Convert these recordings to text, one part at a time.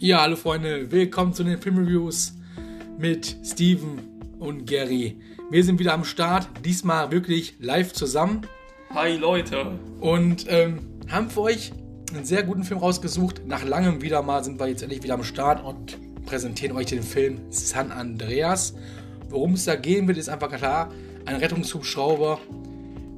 Ja, hallo Freunde, willkommen zu den Filmreviews mit Steven und Gary. Wir sind wieder am Start, diesmal wirklich live zusammen Hi Leute. und ähm, haben für euch einen sehr guten Film rausgesucht. Nach langem wieder mal sind wir jetzt endlich wieder am Start und präsentieren euch den Film San Andreas. Worum es da gehen wird, ist einfach klar. Ein Rettungshubschrauber,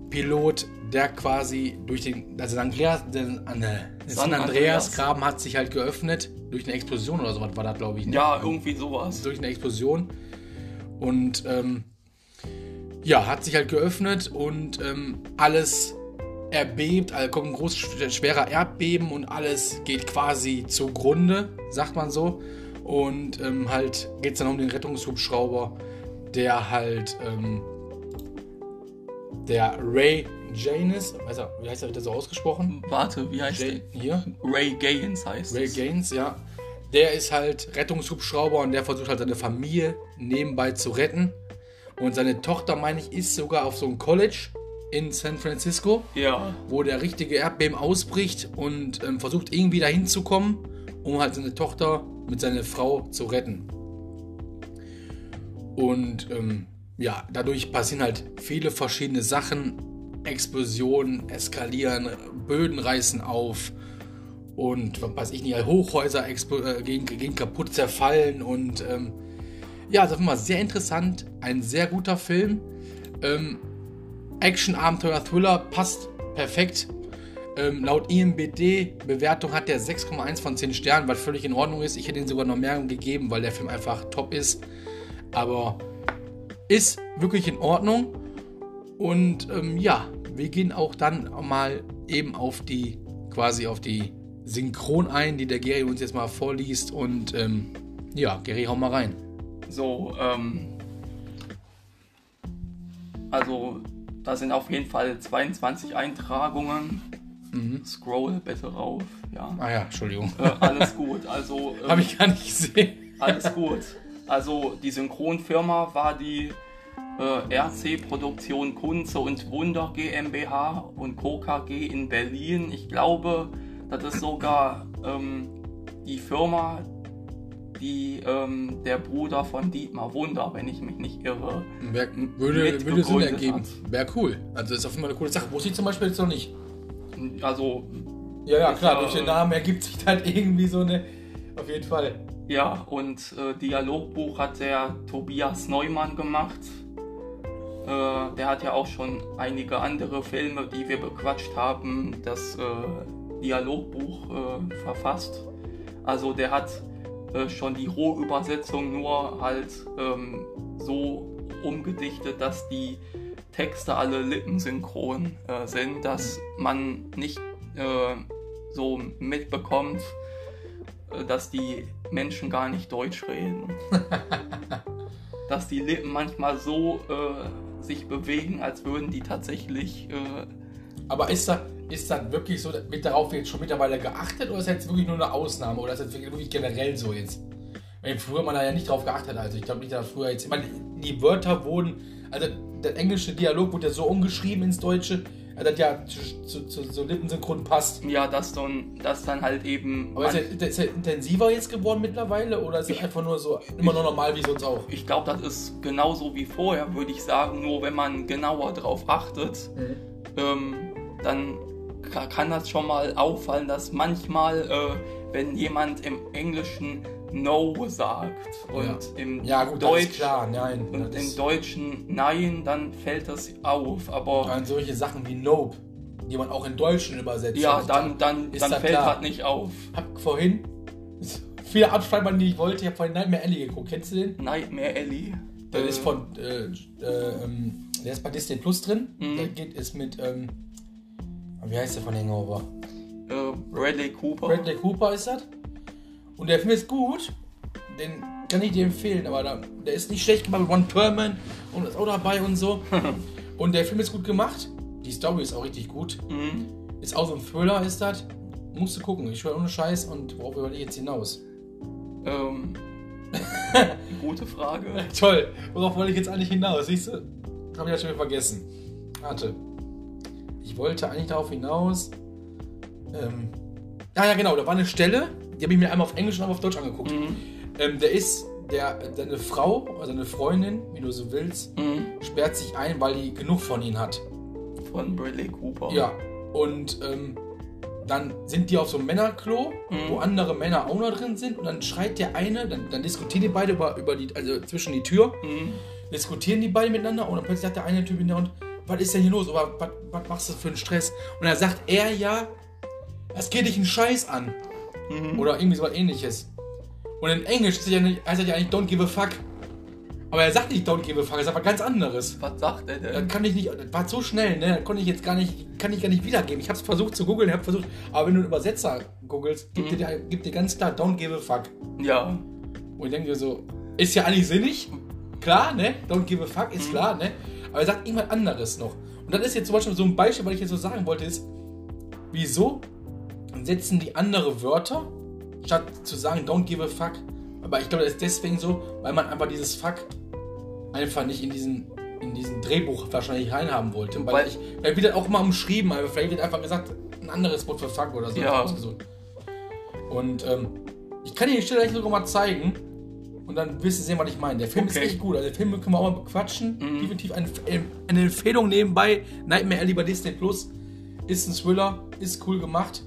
Pilot, der quasi durch den, also San Andreas, den, an, San San Andreas Graben hat sich halt geöffnet durch eine Explosion oder sowas war das, glaube ich. ne? Ja, irgendwie sowas. durch eine Explosion. Und ähm, ja, hat sich halt geöffnet und ähm, alles erbebt, also kommt ein groß schwerer Erdbeben und alles geht quasi zugrunde, sagt man so. Und ähm, halt geht es dann um den Rettungshubschrauber, der halt ähm, der Ray Janis, weiß er, wie heißt er, wird er so ausgesprochen? Warte, wie heißt Jay, der? hier, Ray Gaines heißt Ray es. Gaines, ja. Der ist halt Rettungshubschrauber und der versucht halt seine Familie nebenbei zu retten. Und seine Tochter, meine ich, ist sogar auf so einem College in San Francisco, Ja, wo der richtige Erdbeben ausbricht und ähm, versucht irgendwie dahin zu kommen, um halt seine Tochter mit seiner Frau zu retten. Und ähm, ja, dadurch passieren halt viele verschiedene Sachen. Explosionen eskalieren, Böden reißen auf und weiß ich nicht, Hochhäuser äh, gehen kaputt, zerfallen und ähm, ja, das war sehr interessant, ein sehr guter Film. Ähm, Action, Abenteuer, Thriller passt perfekt. Ähm, laut IMBD-Bewertung hat der 6,1 von 10 Sternen, was völlig in Ordnung ist. Ich hätte ihm sogar noch mehr gegeben, weil der Film einfach top ist. Aber ist wirklich in Ordnung. Und ähm, ja, wir gehen auch dann mal eben auf die, quasi auf die Synchron ein, die der Gary uns jetzt mal vorliest. Und ähm, ja, Gary, hau mal rein. so, ähm. Also, da sind auf jeden Fall 22 Eintragungen. Mhm. Scroll bitte rauf, ja. Ah ja, Entschuldigung. Äh, alles gut, also. ähm, Habe ich gar nicht gesehen. Alles gut. Also die Synchronfirma war die äh, RC Produktion Kunze und Wunder GmbH und Co. KG in Berlin. Ich glaube, das ist sogar ähm, die Firma, die ähm, der Bruder von Dietmar Wunder, wenn ich mich nicht irre. Wär, würde, würde Sinn ergeben. Wäre cool. Also ist auf jeden Fall eine coole Sache. Wusste ich zum Beispiel jetzt noch nicht. Also Ja, ja, klar. ja, durch den äh, Namen ergibt sich halt irgendwie so eine. Auf jeden Fall. ja, und äh, Dialogbuch hat der Tobias Neumann gemacht. Äh, der hat ja auch schon einige andere Filme, die wir bequatscht haben, das äh, Dialogbuch äh, verfasst. Also der hat äh, schon die Rohübersetzung nur halt ähm, so umgedichtet, dass die Texte alle lippensynchron äh, sind, dass man nicht äh, so mitbekommt, dass die Menschen gar nicht Deutsch reden. dass die Lippen manchmal so äh, sich bewegen, als würden die tatsächlich. Äh, Aber ist da, ist dann wirklich so, wird darauf jetzt schon mittlerweile geachtet oder ist das jetzt wirklich nur eine Ausnahme oder ist das wirklich generell so jetzt? Weil früher man da ja nicht drauf geachtet hat. Also ich glaube nicht, dass früher jetzt. Ich meine, die Wörter wurden. Also der englische Dialog wurde ja so umgeschrieben ins Deutsche, dass ja zu, zu, zu so lippensynchron passt. ja, dass dann, dass dann halt eben. Aber ist er, ist er intensiver jetzt geworden mittlerweile oder ist es einfach nur so immer noch normal wie sonst auch? ich glaube, das ist genauso wie vorher, würde ich sagen. Nur wenn man genauer drauf achtet, ähm, dann ka- kann das schon mal auffallen, dass manchmal, äh, wenn jemand im Englischen No sagt und Ja. im Ja, gut, Deutsch klar. Nein. und im Deutschen Nein, dann fällt das auf. Aber an solche Sachen wie Nope, die man auch in Deutschen übersetzt. ja, dann, dann, ist dann das fällt klar. das nicht auf. hab vorhin viele Abschreibungen, die ich wollte. Ich habe vorhin Nightmare Alley geguckt. Kennst du den? Nightmare Alley. Der Äh, ist von, äh, äh, ähm, der ist bei Disney Plus drin. Mhm. Der geht ist mit, ähm, wie heißt der von Hangover? äh, Bradley Cooper. Bradley Cooper ist das. Und der Film ist gut. Den kann ich dir empfehlen, aber da, der ist nicht schlecht gemacht mit One Perman und ist auch dabei und so. und der Film ist gut gemacht. Die Story ist auch richtig gut. Mhm. Ist auch so ein Thriller, ist das. Musst du gucken. Ich schwöre ohne Scheiß. Und worauf will ich jetzt hinaus? Ähm, gute Frage. Toll. Worauf wollte ich jetzt eigentlich hinaus? Siehst du? Habe ich ja schon wieder vergessen. Warte. Ich wollte eigentlich darauf hinaus. Ähm, ah ja, genau. Da war eine Stelle, die habe ich mir einmal auf Englisch und einmal auf Deutsch angeguckt. Mhm. Ähm, der ist, der, seine Frau, oder seine Freundin, wie du so willst, Mhm. sperrt sich ein, weil die genug von ihm hat. Von Bradley Cooper. Ja. Und ähm, dann sind die auf so einem Männerklo, Mhm. wo andere Männer auch noch drin sind. Und dann schreit der eine, dann, dann diskutieren die beide über, über die, also zwischen die Tür, Mhm. diskutieren die beide miteinander und dann plötzlich sagt der eine Typ in der Hund, was ist denn hier los? Oder was, was machst du für einen Stress? Und dann sagt er ja, das geht dich einen Scheiß an. Mhm. Oder irgendwie so was ähnliches. Und in Englisch heißt das ja eigentlich don't give a fuck. Aber er sagt nicht don't give a fuck, er sagt was ganz anderes. Was sagt er Das denn? kann ich nicht, das war so schnell, ne? Das konnte ich jetzt gar nicht, kann ich gar nicht wiedergeben. Ich habe es versucht zu googeln, habe versucht, aber wenn du einen Übersetzer googelst, gibt, Mhm. dir, gibt dir ganz klar don't give a fuck. Ja. Und ich denke so, ist ja eigentlich sinnig, klar, ne? Don't give a fuck, ist Mhm. klar, ne? Aber er sagt irgendwas anderes noch. Und das ist jetzt zum Beispiel so ein Beispiel, was ich jetzt so sagen wollte, ist, wieso setzen die andere Wörter, statt zu sagen don't give a fuck. Aber ich glaube, das ist deswegen so, weil man einfach dieses fuck einfach nicht in diesen in diesen Drehbuch wahrscheinlich reinhaben wollte. Weil, Weil- ich, weil wird das auch mal umschrieben, aber vielleicht wird einfach gesagt, ein anderes Wort für fuck oder so. Ja. ausgesucht. Und ähm, ich kann dir die Stelle gleich sogar mal zeigen. Und dann wirst du sehen, was ich meine. Der Film Okay. ist echt gut. Also den Film können wir auch mal bequatschen. Mhm. Definitiv eine, eine Empfehlung nebenbei. Nightmare Alley bei Disney Plus. Ist ein Thriller, ist cool gemacht.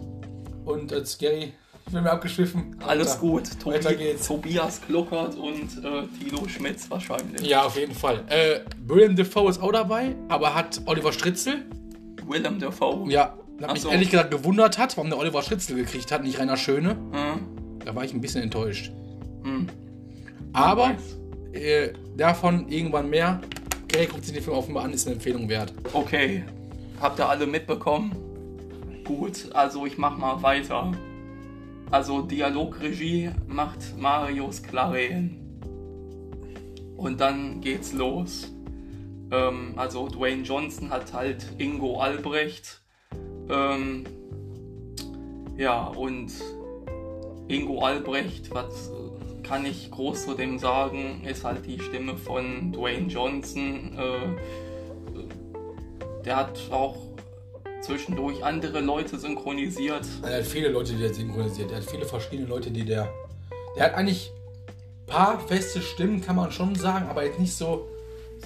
Und äh, scary. Ich bin mir abgeschwiffen. Alles Weiter. gut. Weiter Tobi, geht's. Tobias Kluckert und äh, Tilo Schmitz wahrscheinlich. Ja, auf jeden Fall. Äh, William Defoe ist auch dabei, aber hat Oliver Stritzel. Willem Dafoe. Ja, was mich so. ehrlich gesagt gewundert hat, warum der Oliver Stritzel gekriegt hat, nicht Rainer Schöne. Hm? Da war ich ein bisschen enttäuscht. Hm. Aber äh, davon irgendwann mehr. Okay, guckt sich den Film Fall an, ist eine Empfehlung wert. Okay. Habt ihr alle mitbekommen? Gut, also ich mach mal weiter. Also Dialogregie macht Marius Claren. Und dann geht's los. Ähm, also Dwayne Johnson hat halt Ingo Albrecht. Ähm, ja, und Ingo Albrecht, was kann ich groß zu dem sagen, ist halt die Stimme von Dwayne Johnson. Äh, der hat auch zwischendurch andere Leute synchronisiert. Er hat viele Leute, die der synchronisiert. Er hat viele verschiedene Leute, die der. Der hat eigentlich ein paar feste Stimmen, kann man schon sagen, aber jetzt nicht so.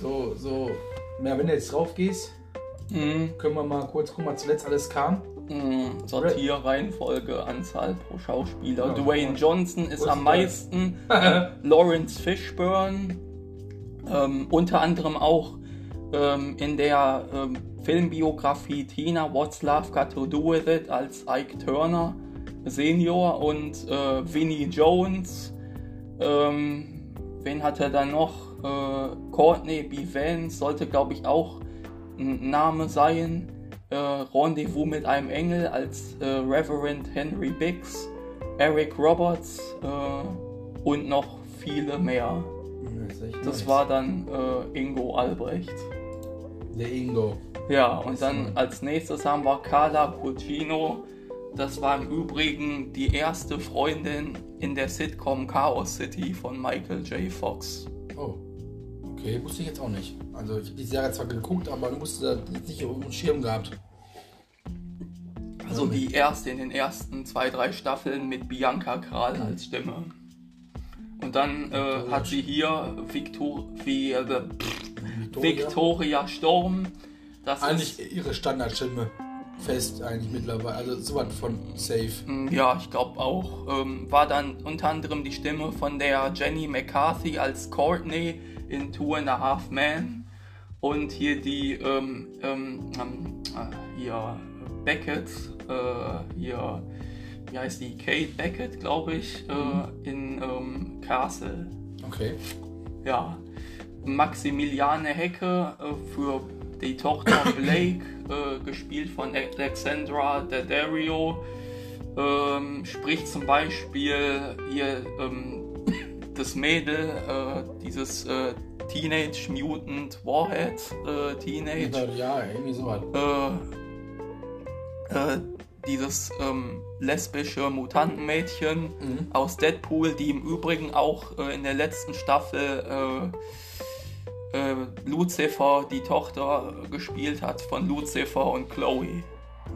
So, so. Ja, wenn du jetzt drauf gehst, Mhm. können wir mal kurz gucken, was zuletzt alles kam. Mhm. Sortierreihenfolge, Anzahl pro Schauspieler. Ja, Dwayne. Johnson ist am meisten. Lawrence Fishburne. Ähm, unter anderem auch ähm, in der ähm, Filmbiografie Tina What's Love Got to Do With It als Ike Turner Senior und äh, Vinnie Jones. Ähm, wen hat er dann noch? Äh, Courtney B. Vance sollte, glaube ich, auch ein Name sein. Äh, Rendezvous mit einem Engel als äh, Reverend Henry Biggs. Eric Roberts äh, und noch viele mehr. Das, Das war dann äh, Ingo Albrecht. Der Ingo. Ja, und dann als nächstes haben wir Carla Puccino. Das war im Übrigen die erste Freundin in der Sitcom Chaos City von Michael J. Fox. Oh. Okay, wusste ich jetzt auch nicht. Also ich habe die Serie zwar geguckt, aber ich wusste das nicht auf dem Schirm gehabt. Also die erste in den ersten zwei, drei Staffeln mit Bianca Kral als Stimme. Und dann äh, hat sie hier Victor wie, äh, Victoria. Victoria Storm. Das Eigentlich ist, ihre Standardstimme. Fest eigentlich mittlerweile. Also sowas von safe. Mm, Ja, ich glaube auch. Ähm, war dann unter anderem die Stimme von der Jenny McCarthy als Courtney in Two and a Half Men. Und hier die, ähm, ähm, ähm, äh, hier Beckett, äh, hier, wie heißt die? Kate Beckett, glaube ich, äh, in ähm, Castle. Okay. Ja, Maximiliane Hecke äh, für die Tochter Blake, äh, gespielt von Alexandra Daddario, ähm, spricht zum Beispiel hier ähm, das Mädel, äh, dieses äh, Teenage Mutant Warhead äh, Teenage Ja, irgendwie sowas. äh, äh, dieses ähm, lesbische Mutantenmädchen Mhm. aus Deadpool, die im Übrigen auch in der letzten Staffel äh, Lucifer, die Tochter, gespielt hat von Lucifer und Chloe.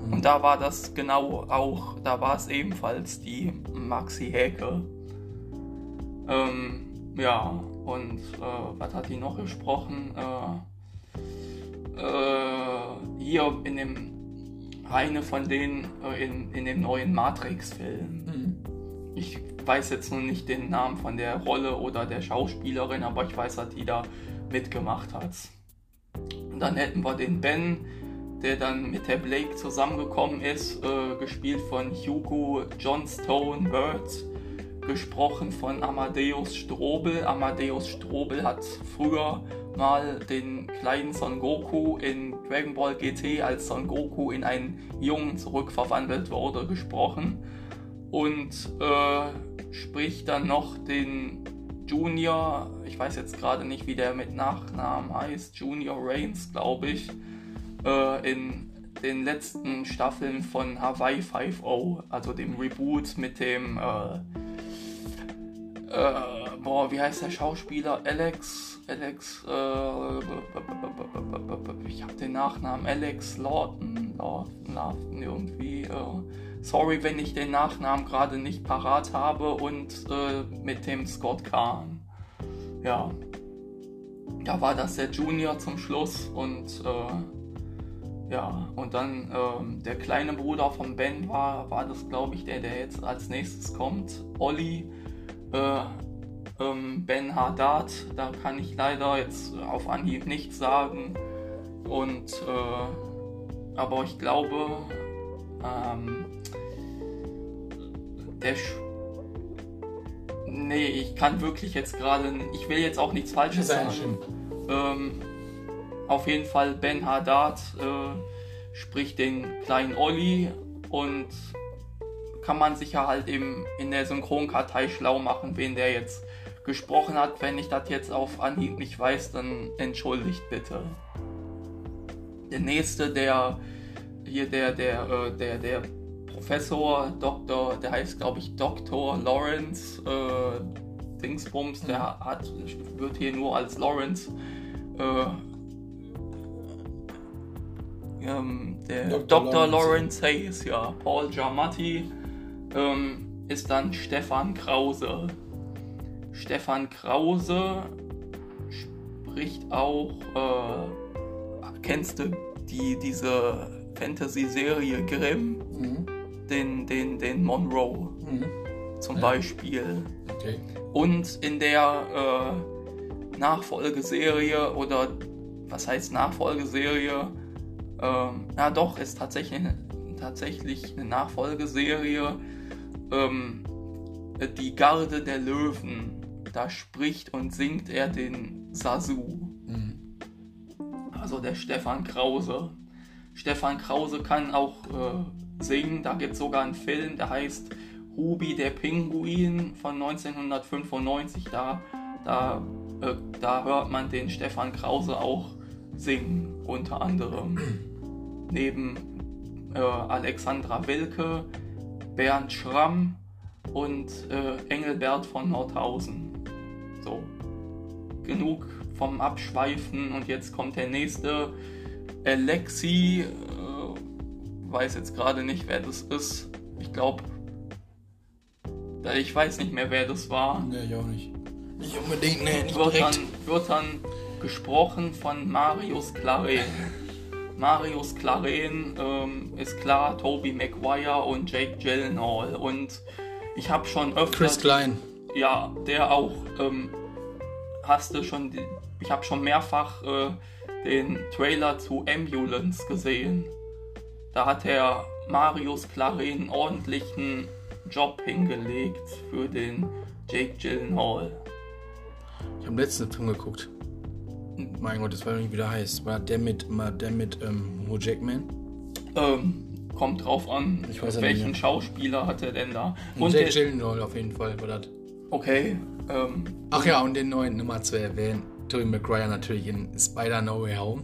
Mhm. Und da war das genau auch, da war es ebenfalls die Maxi Häke. Ähm, ja, und äh, was hat die noch gesprochen? Äh, äh, hier in dem, eine von denen äh, in, in dem neuen Matrix-Film. Mhm. Ich weiß jetzt nur nicht den Namen von der Rolle oder der Schauspielerin, aber ich weiß, dass die da mitgemacht hat. Und dann hätten wir den Ben, der dann mit der Blake zusammengekommen ist, äh, gespielt von Hugo Johnstone Bird, gesprochen von Amadeus Strobel. Amadeus Strobel hat früher mal den kleinen Son Goku in Dragon Ball GT, als Son Goku in einen Jungen zurückverwandelt wurde, gesprochen. Und äh, spricht dann noch den Junior, ich weiß jetzt gerade nicht, wie der mit Nachnamen heißt, Junior Reigns, glaube ich, äh, in den letzten Staffeln von Hawaii 5.0, also dem Reboot mit dem, äh, äh, boah, wie heißt der Schauspieler? Alex, Alex, äh, ich habe den Nachnamen Alex Lawton, Lawton, Lawton irgendwie, äh, sorry, wenn ich den Nachnamen gerade nicht parat habe und äh, mit dem Scott Kahn. Ja, da war das der Junior zum Schluss und äh, ja, und dann ähm, der kleine Bruder von Ben war, war das, glaube ich, der, der jetzt als nächstes kommt. Olli, äh, ähm, Ben Haddad, da kann ich leider jetzt auf Anhieb nichts sagen. Und, äh, aber ich glaube, ähm, der Sch Nee, ich kann wirklich jetzt gerade, ich will jetzt auch nichts Falsches sagen. Ähm, auf jeden Fall Ben Haddad äh, spricht den kleinen Olli und kann man sich ja halt eben in der Synchronkartei schlau machen, wen der jetzt gesprochen hat. Wenn ich das jetzt auf Anhieb nicht weiß, dann entschuldigt bitte. Der nächste, der hier der der äh, der der Professor Dr. der heißt glaube ich Dr. Lawrence äh, Dingsbums, der hat wird hier nur als Lawrence äh, ähm, der Dr. Dr. Lawrence Hayes, ja, Paul Giamatti, ähm, ist dann Stefan Krause. Stefan Krause spricht auch, äh, kennst du die, diese Fantasy-Serie Grimm? Mhm. Den, den, den Monroe mhm. zum ja. Beispiel. Okay. Und in der äh, Nachfolgeserie oder was heißt Nachfolgeserie? Ähm, ja, doch, ist tatsächlich, tatsächlich eine Nachfolgeserie. Ähm, die Garde der Löwen. Da spricht und singt er den Sasu. Mhm. Also der Stefan Krause. Stefan Krause kann auch äh, singen. Da gibt es sogar einen Film, der heißt Ruby der Pinguin von 1995. Da, da, äh, da hört man den Stefan Krause auch singen, unter anderem neben äh, Alexandra Wilke, Bernd Schramm und äh, Engelbert von Nordhausen. So, genug vom Abschweifen und jetzt kommt der nächste. Alexi, weiß jetzt gerade nicht, wer das ist. Ich glaube, ich weiß nicht mehr, wer das war. Nee, ich auch nicht. Nicht unbedingt, nee, nicht wird direkt. Dann, wird dann gesprochen von Marius Claret. Marius Claren ähm, ist klar, Toby Maguire und Jake Gyllenhaal. Und ich habe schon öfter. Chris Klein. Ja, der auch. Ähm, hast du schon. Ich habe schon mehrfach äh, den Trailer zu Ambulance gesehen. Da hat der Marius Claren ordentlichen Job hingelegt für den Jake Gyllenhaal. Ich habe letzten Film geguckt. Mein Gott, das war nicht, wie der heißt. War der mit, war der mit ähm, Hugh Jackman? Ähm, kommt drauf an, welchen nicht. Schauspieler hat er denn da? Und Jack Gyllenhaal auf jeden Fall war das. Okay. Ähm, Ach ja, und den neuen Nummer zu erwähnen, Tobey Maguire natürlich in Spider No Way Home.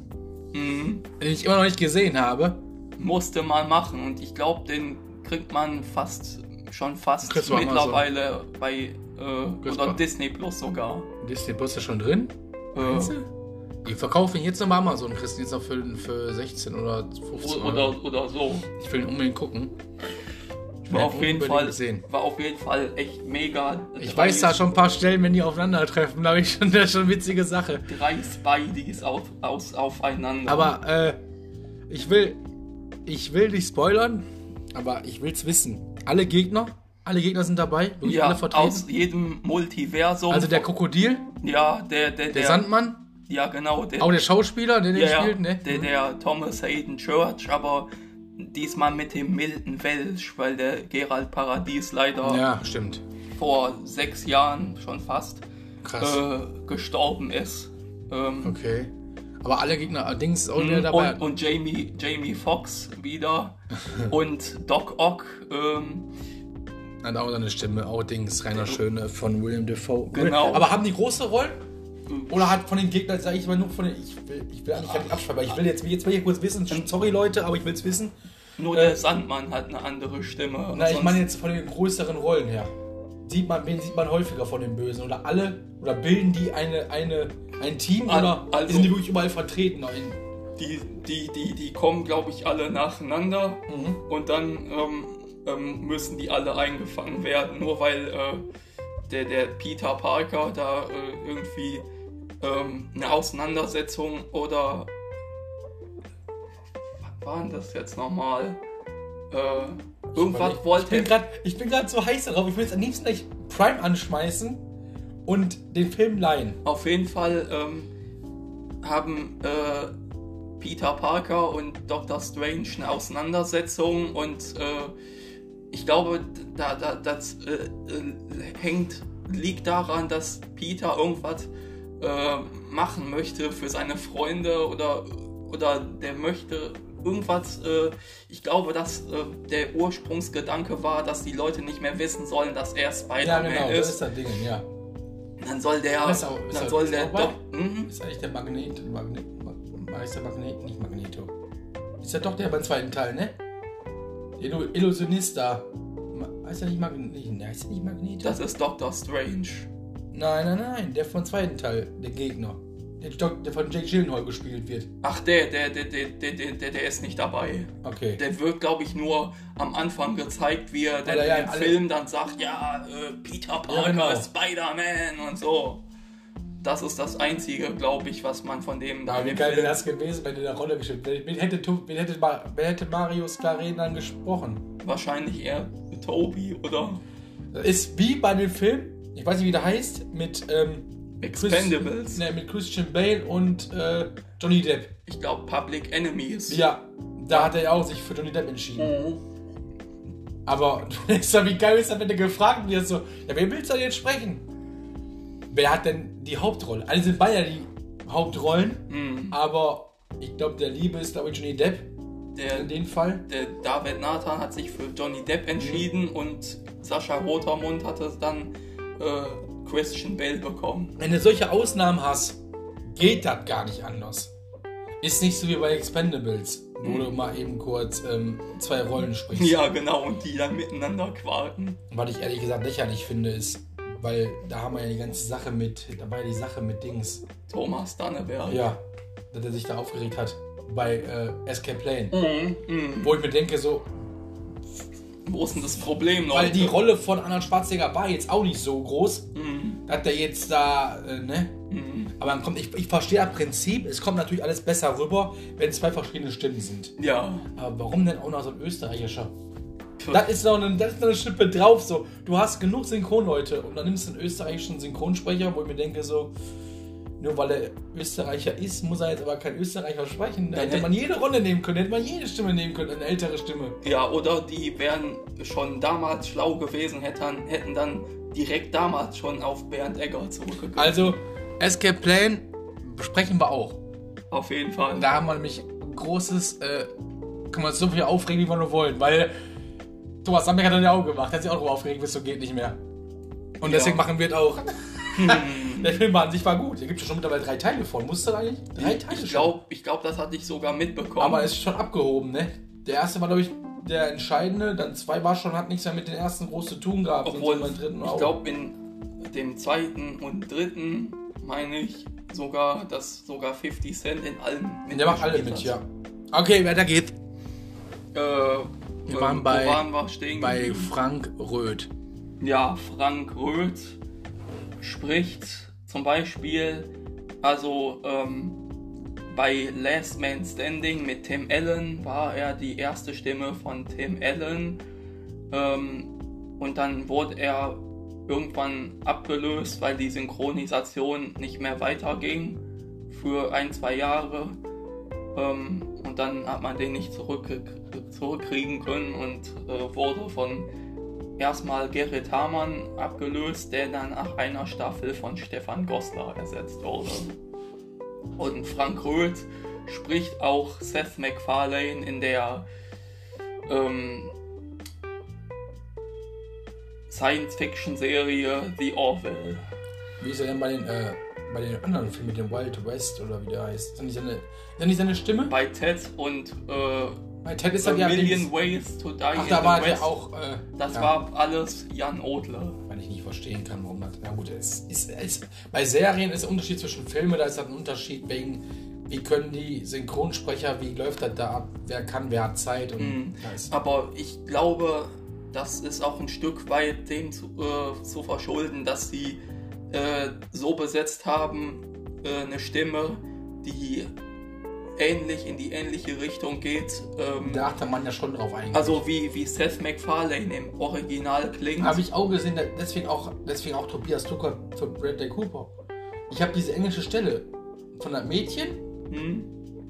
Mhm. Den ich immer noch nicht gesehen habe. Musste man machen und ich glaube, den kriegt man fast schon fast mittlerweile so. bei äh, oder Disney Plus sogar. Disney Plus ist schon drin? Äh, Die verkaufen jetzt noch bei Amazon, kriegst jetzt noch für, für 16 oder 15 Euro. Oder, oder so. Ich will ihn unbedingt gucken. Ich War auf, jeden Fall, sehen. war auf jeden Fall echt mega. Ich Drei- weiß da schon ein paar Stellen, wenn die aufeinandertreffen, da habe ich schon, das schon eine witzige Sache. Drei Spideys auf, aus, aufeinander. Aber äh, ich will, ich will nicht spoilern, aber ich will's wissen. Alle Gegner, alle Gegner sind dabei, wirklich ja, alle vertreten. aus jedem Multiversum. Also der Krokodil, Ja, der, der, der Sandmann, Ja, genau. Der, auch der Schauspieler, der den ja, spielt, ne? der, der Thomas Hayden Church, aber diesmal mit dem milden Welsh, weil der Gerald Paradies leider Ja, stimmt. vor sechs Jahren schon fast äh, gestorben ist. Ähm, Okay. Aber alle Gegner, allerdings ist auch wieder dabei. und, und Jamie, Jamie Foxx wieder und Doc Ock. Ähm, Hat auch seine Stimme, auch Dings, Rainer Schöne von William Defoe. Genau. Aber haben die große Rollen? Oder hat von den Gegnern, sage ich mal nur von den. Ich will, ich will eigentlich nicht abschreiben, aber ich will jetzt, jetzt will ich kurz wissen. Sorry Leute, aber ich will es wissen. nur der Sandmann hat eine andere Stimme. Na, ich meine jetzt von den größeren Rollen her. Sieht man, wen sieht man häufiger von den Bösen? Oder alle? Oder bilden die eine, eine, ein Team? Al- Oder also- sind die wirklich überall vertreten? In, die, die, die, die kommen, glaube ich, alle nacheinander Mhm. und dann ähm, ähm, müssen die alle eingefangen werden, nur weil äh, der, der Peter Parker da äh, irgendwie ähm, eine Auseinandersetzung oder was war denn das jetzt nochmal? Äh, irgendwas ich wollte bin grad, ich bin gerade so heiß darauf. Ich will jetzt am liebsten gleich Prime anschmeißen und den Film leihen. Auf jeden Fall ähm, haben äh, Peter Parker und Dr. Strange eine Auseinandersetzung und äh, ich glaube, da, da, das äh, äh, hängt, liegt daran, dass Peter irgendwas äh, machen möchte für seine Freunde oder, oder der möchte irgendwas, äh, ich glaube, dass äh, der Ursprungsgedanke war, dass die Leute nicht mehr wissen sollen, dass er Ja, Spider-Man genau, das ist. ist das Ding, ja. Dann soll der, Ist auch- ist dann auch- soll ist der doch, mhm. Ist eigentlich der Magnet. Magnet. Mag- Ist der Magnet? Nicht Magneto. Ist ja doch der beim zweiten Teil, ne? Illu- Illusionista. Heißt er nicht Magneto? Nee, heißt er nicht Magneto? Das ist Doctor Strange. nein, nein, nein. Der vom zweiten Teil, der Gegner. Der, der von Jake Gyllenhaal gespielt wird. Ach, der, der, der, der, der, der, der ist nicht dabei. Okay. Der wird, glaube ich, nur am Anfang gezeigt, wie er denn ja, im Film dann sagt, ja, äh, Peter Parker, ja, genau. Spider-Man und so. Das ist das Einzige, glaube ich, was man von dem. Ja, wie geil wäre das gewesen, wenn er der Rolle gespielt hätte. Wen hätte, wen hätte, wen hätte Marius Claren dann gesprochen? Wahrscheinlich eher Toby, oder? Ist wie bei dem Film, ich weiß nicht, wie der heißt, mit. Ähm, Expendables. ne, mit Christian Bale und äh, Johnny Depp. Ich glaube, Public Enemies. Ja, da hat er ja auch sich für Johnny Depp entschieden. Mhm. Aber du denkst ja, wie geil ist das, wenn du gefragt wirst, so, ja, wer willst du denn jetzt sprechen? Wer hat denn die Hauptrolle? Alle sind beide die Hauptrollen, Mhm. aber ich glaube, der Liebe ist, glaube ich, Johnny Depp Der, in dem Fall. der David Nathan hat sich für Johnny Depp entschieden und Sascha Rotermund hatte dann äh, Christian Bale bekommen. Wenn du solche Ausnahmen hast, geht das gar nicht anders. Ist nicht so wie bei Expendables, wo du mal eben kurz ähm, zwei Rollen sprichst. Ja, genau, und die dann miteinander quaken. Was ich ehrlich gesagt lächerlich finde, ist, weil da haben wir ja die ganze Sache mit, da war ja die Sache mit Dings. Thomas Danneberg. Ja, dass er sich da aufgeregt hat bei äh, Escape Plane. Mhm, mhm. Wo ich mir denke, so, Wo ist denn das Problem, Leute? weil die Rolle von Arnold Schwarzenegger war jetzt auch nicht so groß, Mhm, dass der jetzt da, äh, ne? mhm. Aber dann kommt, ich, ich verstehe das Prinzip, es kommt natürlich alles besser rüber, wenn zwei verschiedene Stimmen sind. Ja. Aber warum denn auch noch so ein österreichischer? Das ist noch eine, das ist noch eine Schippe drauf, so. Du hast genug Synchronleute und dann nimmst du einen österreichischen Synchronsprecher, wo ich mir denke, so, nur weil er Österreicher ist, muss er jetzt aber kein Österreicher sprechen. Da hätte man jede Rolle nehmen können, hätte man jede Stimme nehmen können, eine ältere Stimme. Ja, oder die wären schon damals schlau gewesen, hätten, hätten dann direkt damals schon auf Bernd Egger zurückgegangen. Also, Escape Plane besprechen wir auch. Auf jeden Fall. Da haben wir nämlich großes, äh, kann man so viel aufregen, wie wir nur wollen, weil Thomas Sambeck hat dann ja auch gemacht, hat sich auch darüber aufgeregt, bis so geht nicht mehr. Und Ja. deswegen machen wir es auch. Der Film an sich war gut. Da gibt es schon mittlerweile drei Teile von. Musste da eigentlich? Drei Teile ich glaube, ich glaub, das hatte ich sogar mitbekommen. Aber ist schon abgehoben, ne? Der erste war, glaube ich, der entscheidende. Dann zwei war schon, hat nichts mehr mit den ersten groß zu tun gehabt. Obwohl, beim dritten ich glaube, in dem zweiten und dritten, meine ich, sogar, dass sogar 50 Cent in allem Der macht alle mit, mitgespielt ja. Okay, weiter geht. hat. Äh, Wir waren bei- waren wir Bei? Frank Röth. Ja, Frank Röth spricht zum Beispiel, also ähm, bei Last Man Standing mit Tim Allen war er die erste Stimme von Tim Allen ähm, und dann wurde er irgendwann abgelöst, weil die Synchronisation nicht mehr weiterging für ein, zwei Jahre ähm, und dann hat man den nicht zurück, zurückkriegen können und äh, wurde von erstmal Gerrit Hamann abgelöst, der dann nach einer Staffel von Stefan Goslar ersetzt wurde. Und Frank Röth spricht auch Seth MacFarlane in der ähm, Science-Fiction-Serie The Orville. Wie ist er denn bei den, äh, bei den anderen Filmen mit dem Wild West oder wie der heißt? Ist das nicht seine, ist das nicht seine Stimme? Bei Ted und äh, Bei Ted ist er ja Million. Ways to Die Ach, da war der auch. Äh, Das ja, war alles Jan Odle. Weil ich nicht verstehen kann, warum das. Ja, gut, es ist, es, bei Serien ist der Unterschied zwischen Filmen, da ist halt ein Unterschied wegen, wie können die Synchronsprecher, wie läuft das da ab, wer kann, wer hat Zeit und Mhm. Aber ich glaube, das ist auch ein Stück weit dem zu, äh, zu verschulden, dass sie äh, so besetzt haben, äh, eine Stimme, die ähnlich in die ähnliche Richtung geht. Ähm, da achtet man ja schon drauf eigentlich. also wie, wie Seth MacFarlane im Original klingt. Habe ich auch gesehen, deswegen auch, deswegen auch Tobias Tucker für Bradley Cooper. Ich habe diese englische Stelle von einem Mädchen Hm?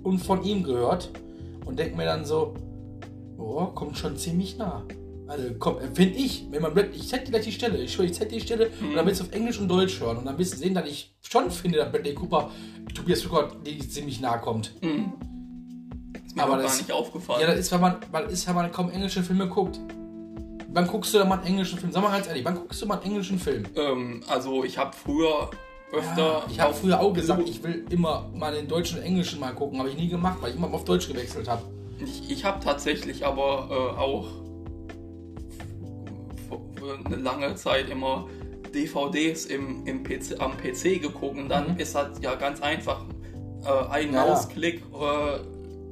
und von ihm gehört und denke mir dann so, oh, kommt schon ziemlich nah. Also, komm, finde ich, wenn man Brad- ich hätte gleich die Stelle, ich schwöre, ich hätte die Stelle und dann willst du auf Englisch und Deutsch hören und dann wirst du sehen, dass ich schon finde, dass Bradley Cooper Tobias Tucker die ziemlich nah kommt. Hm. Ist mir Aber aber gar das- nicht aufgefallen. Ja, das ist, wenn man, weil ist, wenn man kaum englische Filme guckt. Wann guckst du da mal einen englischen Film? Sag mal ganz ehrlich, wann guckst du mal einen englischen Film? ähm, also ich habe früher öfter. Ja, ich habe früher auch gesagt, ich will immer mal den deutschen und englischen mal gucken, habe ich nie gemacht, weil ich immer auf Deutsch gewechselt habe. Ich, ich habe tatsächlich aber äh, auch für eine lange Zeit immer DVDs im, im PC, am PC geguckt und dann Mhm. ist das ja ganz einfach äh, ein Ja. Mausklick, äh,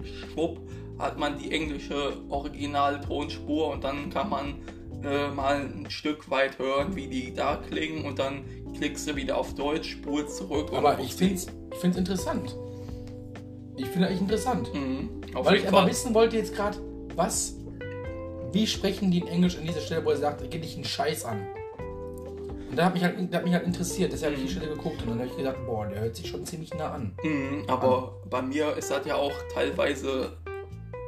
schwupp, hat man die englische Originaltonspur und dann kann man äh, mal ein Stück weit hören, wie die da klingen und dann klickst du wieder auf Deutsch, spulst zurück. Aber ich finde es ich find's interessant. Ich finde echt interessant. Mhm, Weil ich jeden aber Fall. wissen wollte jetzt gerade, was, wie sprechen die in Englisch an dieser Stelle, wo er sagt, geh dich einen Scheiß an. Und da hat mich halt, da hat mich halt interessiert, deshalb habe ich die Mhm. Stelle geguckt und dann habe ich gedacht, boah, der hört sich schon ziemlich nah an. Mhm, aber bei mir ist das ja auch teilweise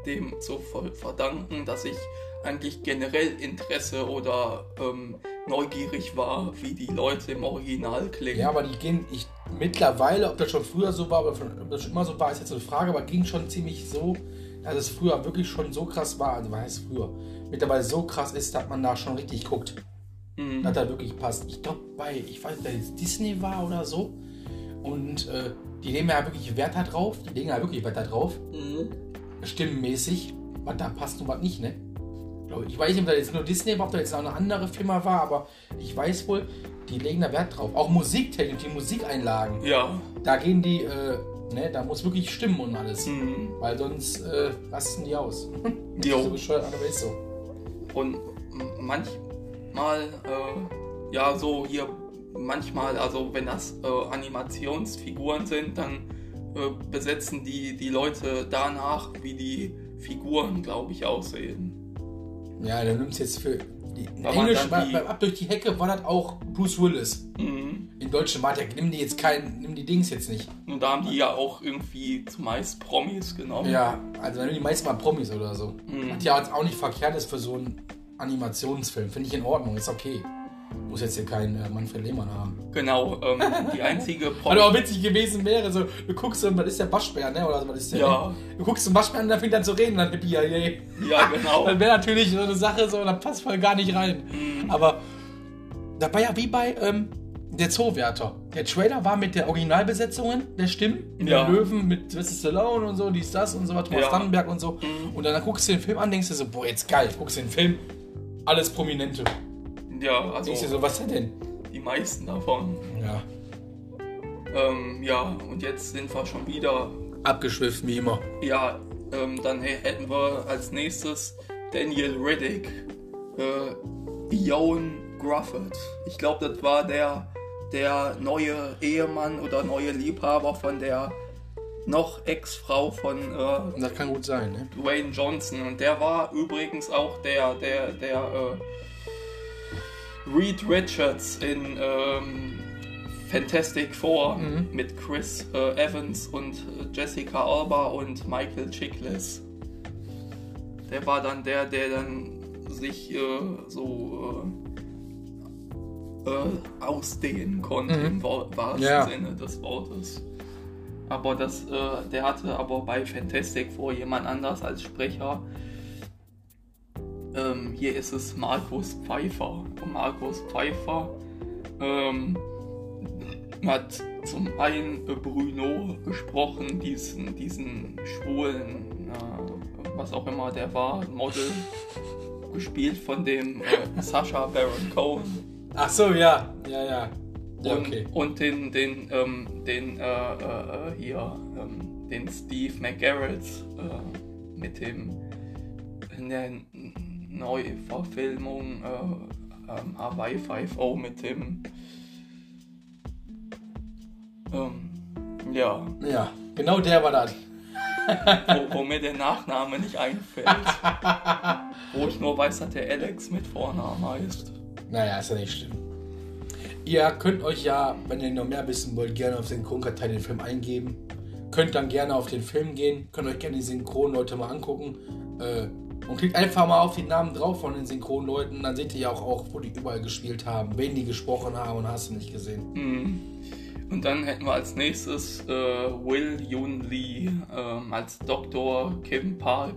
dem zu ver- verdanken, dass ich eigentlich generell Interesse oder ähm, neugierig war, wie die Leute im Original klingen. Ja, aber die gehen, ich mittlerweile, ob das schon früher so war, ob das schon immer so war, ist jetzt eine Frage, aber ging schon ziemlich so, dass es früher wirklich schon so krass war, also was heißt früher, mittlerweile so krass ist, dass man da schon richtig guckt, Mhm. dass da wirklich passt. Ich glaube, bei, ich weiß das Disney war oder so, und äh, die nehmen ja wirklich Wert da drauf, die legen ja wirklich Wert da drauf, Mhm. stimmenmäßig, was da passt und was nicht, ne? Ich Ich weiß nicht, ob das jetzt nur Disney war, ob das jetzt auch eine andere Firma war, aber ich weiß wohl, die legen da Wert drauf. Auch Musiktechnik, die Musikeinlagen Ja. da gehen die, äh, ne, da muss wirklich stimmen und alles. Mhm. Weil sonst äh, rasten die aus. Jo. so bescheuert, aber ist so. Und manchmal, äh, ja, so hier, manchmal, also wenn das äh, Animationsfiguren sind, dann äh, besetzen die, die Leute danach, wie die Figuren, glaube ich, aussehen. Ja, nimmt es jetzt für. Englisch, dann bei, die- bei Ab durch die Hecke war das auch Bruce Willis. Mhm. In Deutschen war der, nimm die jetzt kein, nimm die Dings jetzt nicht. Und da haben die ja auch irgendwie zumeist Promis genommen. Ja, also dann nimm die meisten mal Promis oder so. Mhm. Was ja auch nicht verkehrt ist für so einen Animationsfilm. Finde ich in Ordnung, ist okay. Muss jetzt hier kein äh, Manfred Lehmann haben. Genau, ähm, die einzige Promi. aber witzig gewesen wäre, so, du guckst so, was ist der Waschbär, ne? Oder was ist der? Ja. Du guckst zum Waschbär und dann fängt er zu reden, dann ja, yay. Ja, genau. Das wäre natürlich so eine Sache, so, das passt voll gar nicht rein. Mhm. Aber da war ja wie bei ähm, der Zoowärter. Der Trailer war mit der Originalbesetzungen der Stimmen. Ja. Der Löwen mit Sylvester Stallone und so, dies, das und so, was, Thomas Ja. Dannenberg und so. Mhm. Und dann guckst du den Film an, denkst du so, boah, jetzt geil. Guckst du den Film, alles Prominente. Ja, also du so, was denn? die meisten davon. Ja. Ähm, ja, und jetzt sind wir schon wieder. Abgeschwiffen wie immer. Ja, ähm, dann hätten wir als nächstes Daniel Riddick, äh, Ione Grufford. Ich glaube, das war der, der neue Ehemann oder neue Liebhaber von der noch Ex-Frau von äh, Das kann gut sein, ne? Dwayne Johnson. Und der war übrigens auch der, der, der äh, Reed Richards in ähm, Fantastic Four Mhm. mit Chris äh, Evans und äh, Jessica Alba und Michael Chiklis. Der war dann der, der dann sich äh, so äh, äh, ausdehnen konnte Mhm. im wa- wahrsten Ja. Sinne des Wortes. Aber das, äh, der hatte aber bei Fantastic Four jemand anders als Sprecher. Ähm, hier ist es Markus Pfeiffer. Und Markus Pfeiffer ähm, hat zum einen Bruno gesprochen, diesen, diesen schwulen, äh, was auch immer der war, Model, gespielt von dem äh, Sasha Baron Cohen. Ach so, ja. Ja, ja. Ja, und, okay. und den, den, ähm, den, äh, äh, hier, ähm, den Steve McGarrett äh, mit dem, der Neuverfilmung äh, ähm, Hawaii 5.0 mit dem, ähm, ja, Ja, genau der war das. wo, wo mir der Nachname nicht einfällt. wo ich nur weiß, dass der Alex mit Vornamen heißt. Naja, ist ja nicht schlimm. Ihr könnt euch ja, wenn ihr noch mehr wissen wollt, gerne auf Synchronkartei den Film eingeben. Könnt dann gerne auf den Film gehen, könnt euch gerne die Synchronleute mal angucken. Äh, und klickt einfach mal auf die Namen drauf von den Synchronleuten. Dann seht ihr ja auch, auch, wo die überall gespielt haben, wen die gesprochen haben und hast du nicht gesehen. Mhm. Und dann hätten wir als nächstes äh, Will Yun Lee ähm, als Dr. Kim Park,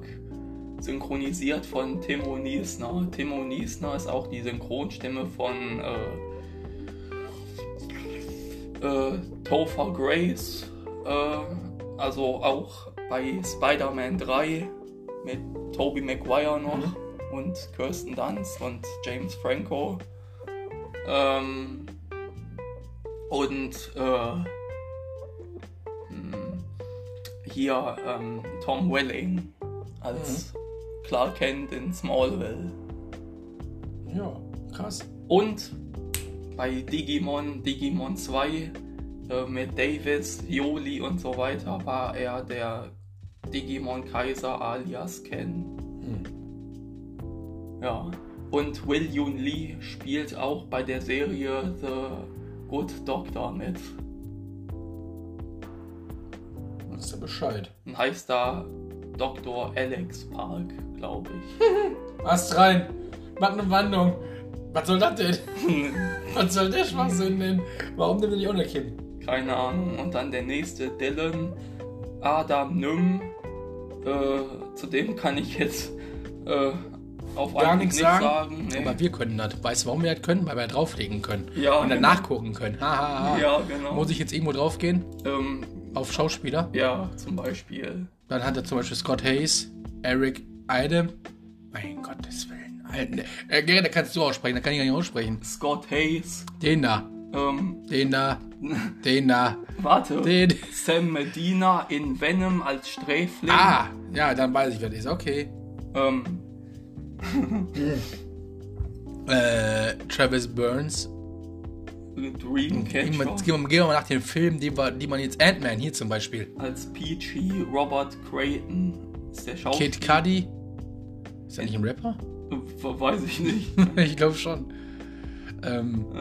synchronisiert von Timo Niesner. Timo Niesner ist auch die Synchronstimme von äh, äh, Topher Grace, äh, also auch bei Spider-Man 3 mit Tobey Maguire noch und Kirsten Dunst und James Franco. Ähm, und äh, hm, hier ähm, Tom Welling als Clark Kent in Smallville. Ja, krass. Und bei Digimon, Digimon 2 äh, mit Davis, Yoli und so weiter war er der Digimon Kaiser alias Ken. Hm. Ja. Und Will Yun Lee spielt auch bei der Serie The Good Doctor mit. Weißt du Bescheid. Und heißt da Dr. Alex Park, glaube ich. Was rein? Was eine Wandlung. Was soll das denn? Was soll der Schwachsinn denn? Warum nimmt er nicht ohne Kind? Keine Ahnung. Und dann der nächste Dylan Adam Nym. Äh, zu dem kann ich jetzt äh, auf Gar nichts sagen. Nee. Aber wir können das. Weißt du, warum wir das können? Weil wir drauflegen können. Ja, Und dann genau. nachgucken können. Ha, ha, ha. Ja, genau. Muss ich jetzt irgendwo draufgehen? ähm, Auf Schauspieler? ja, zum Beispiel. Dann hat er zum Beispiel Scott Hayes, Eric Idem. Mein Gottes Willen. Alter, äh, da kannst du aussprechen, da kann ich gar nicht aussprechen. Scott Hayes. Den da, Ähm, den da, den da, warte. den. Sam Medina in Venom als Sträfling. Ah, ja, dann weiß ich, wer das ist. Okay. Ähm, Äh, Travis Burns. Dreamcatcher. Gehen wir, mal nach den Filmen, die, die man jetzt Ant-Man hier zum Beispiel. als Peachy Robert Creighton. Ist der Schauspieler? Kid Cudi. Ist er nicht ein Rapper? Äh, Weiß ich nicht. ich glaube schon. Ähm, äh,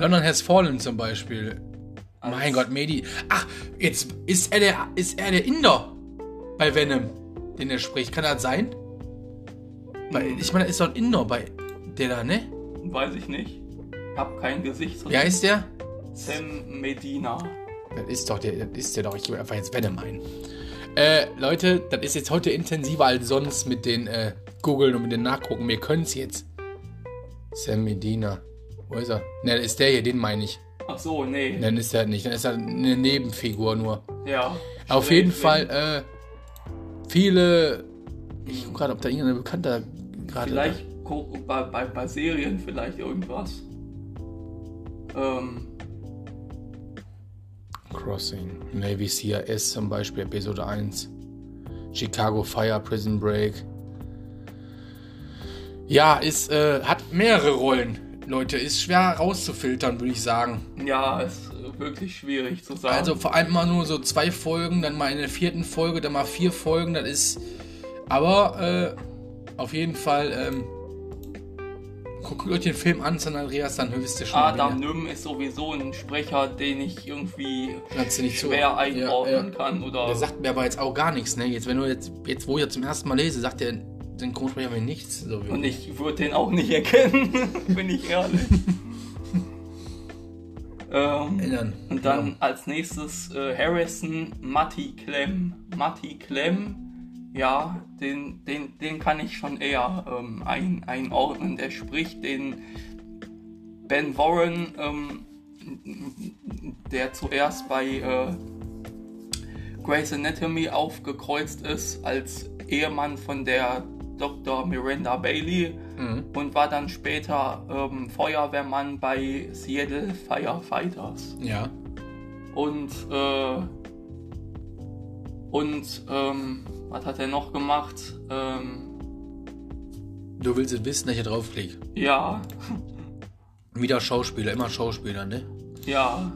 London Has Fallen zum Beispiel. als- Mein Gott, Medi. Ach, jetzt ist er der, ist er der Inder bei Venom, den er spricht. Kann das sein? Weil, Hm, ich meine, ist doch ein Inder bei der da, ne? Weiß ich nicht. Hab kein Gesicht. Wie heißt der? Sam Medina. Das ist doch der, das ist der doch. Ich gebe einfach jetzt Venom ein. Äh, Leute, das ist jetzt heute intensiver als sonst mit den äh, Googeln und mit den Nachgucken. Wir können es jetzt. Sam Medina. Wo ist er? Ne, ist der hier, den meine ich. Ach so, nee. Dann ist er nicht. Dann ist er eine Nebenfigur nur. Ja. Auf jeden. Fall äh, viele. Ich gucke gerade, ob da irgendein Bekannter gerade. Vielleicht bei, bei, bei Serien vielleicht irgendwas. Ähm, Crossing. Navy CIS zum Beispiel, Episode 1. Chicago Fire, Prison Break. Ja, ist, äh, hat mehrere Rollen, Leute. Ist schwer rauszufiltern, würde ich sagen. Ja, ist wirklich schwierig zu sagen. Also vor allem mal nur so zwei Folgen, dann mal in der vierten Folge, dann mal vier Folgen. Das ist. Aber äh, auf jeden Fall. Ähm, guckt euch den Film an, San Andreas, dann höchste schon. Adam Nym ist sowieso ein Sprecher, den ich irgendwie schwer so, einordnen ja, ja. kann. Oder der sagt mir aber jetzt auch gar nichts, ne? Jetzt, wenn du jetzt, jetzt wo ich jetzt zum ersten Mal lese, sagt der Synchronsprecher mir nichts. So Und ich würde den auch nicht erkennen, bin ich ehrlich. ähm, und dann ja. als nächstes äh, Harrison Matti Clem. Matti Clem ja, den, den, den kann ich schon eher ähm, ein, einordnen. Der spricht den Ben Warren, ähm, der zuerst bei äh, Grey's Anatomy aufgekreuzt ist als Ehemann von der Dr. Miranda Bailey mhm. und war dann später ähm, Feuerwehrmann bei Seattle Firefighters. Ja. Und äh, und ähm, was hat er noch gemacht? Ähm, du willst es wissen, dass ich draufklicke? Ja. Wieder Schauspieler, immer Schauspieler, ne? Ja.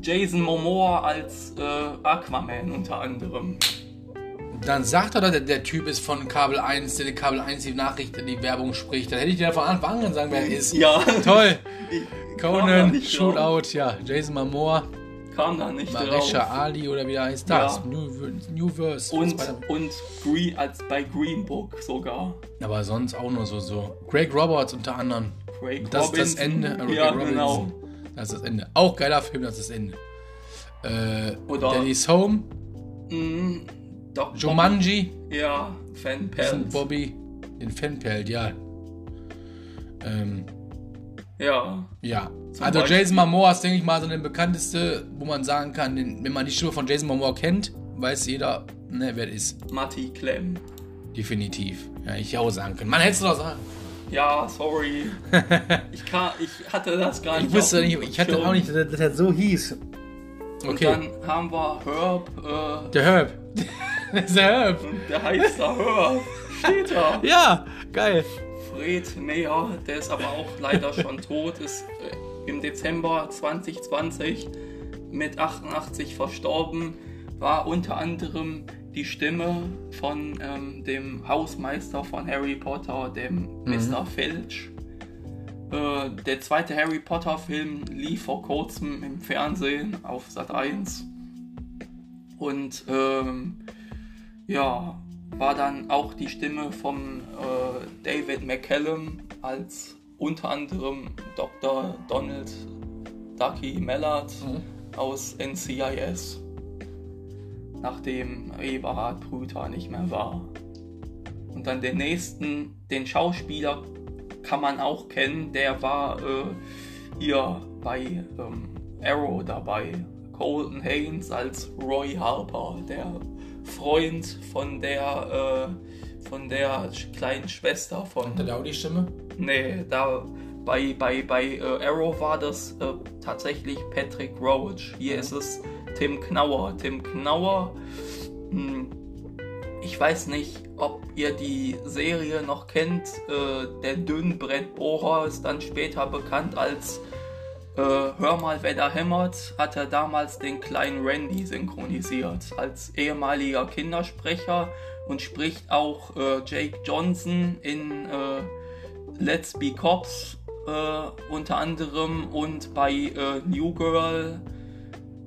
Jason Momoa als äh, Aquaman unter anderem. Dann sagt er, dass der, Typ ist von Kabel 1, der Kabel 1 die Nachricht, die Werbung spricht. Dann hätte ich dir von Anfang an sagen, wer er ist. Ja. Toll. Conan, Shootout, ja. Jason Momoa kam da nicht Marisha drauf. Ali oder wie der heißt das? Ja. New, New Verse. Und, und Green, als bei Green Book sogar. Aber sonst auch nur so. so. Greg Roberts unter anderem. Craig das Robinson. ist das Ende. Äh, ja, genau. Das ist das Ende. Auch geiler Film, das ist das Ende. Äh, oder Daddy's Home. Mm, Jumanji. Ja, Fanpelt. Bobby. Den Fanpelt, ja. Ähm, ja. Ja. also Beispiel. Jason Momoa ist, denke ich mal, so der bekannteste, wo man sagen kann, wenn man die Stimme von Jason Momoa kennt, weiß jeder, ne, wer das ist. Matti Clem. Definitiv. Ja, ich auch sagen können. Man hätte es doch sagen. Ja, sorry. ich, kann, ich hatte das gar nicht. Ich wusste nicht, ich hatte auch nicht, dass er so hieß. Okay. Und dann haben wir Herb. Äh, der Herb. ist der heißt da Herb. Steht da. Ja, geil. Fred Meyer, der ist aber auch leider schon tot, ist äh, im Dezember 2020 mit 88 verstorben, war unter anderem die Stimme von ähm, dem Hausmeister von Harry Potter, dem mhm. Mr. Filch. Äh, der zweite Harry Potter Film lief vor kurzem im Fernsehen auf Sat 1. Und ähm, ja, war dann auch die Stimme von äh, David McCallum als unter anderem Dr. Donald Ducky Mallard mhm. aus NCIS, nachdem Eberhard Brüter nicht mehr war. Und dann den nächsten, den Schauspieler kann man auch kennen, der war äh, hier bei ähm, Arrow dabei. Colton Haynes als Roy Harper, der Freund von der, äh, von der kleinen Schwester von. Hat er da auch die Stimme? Nee, da bei, bei, bei äh, Arrow war das äh, tatsächlich Patrick Roach. Hier mhm. ist es Tim Knauer. Tim Knauer, mh, hm, ich weiß nicht, ob ihr die Serie noch kennt. Äh, der Dünnbrettbohrer ist dann später bekannt als äh, Hör mal, wer da hämmert, hat er damals den kleinen Randy synchronisiert als ehemaliger Kindersprecher und spricht auch äh, Jake Johnson in äh, Let's Be Cops äh, unter anderem und bei äh, New Girl,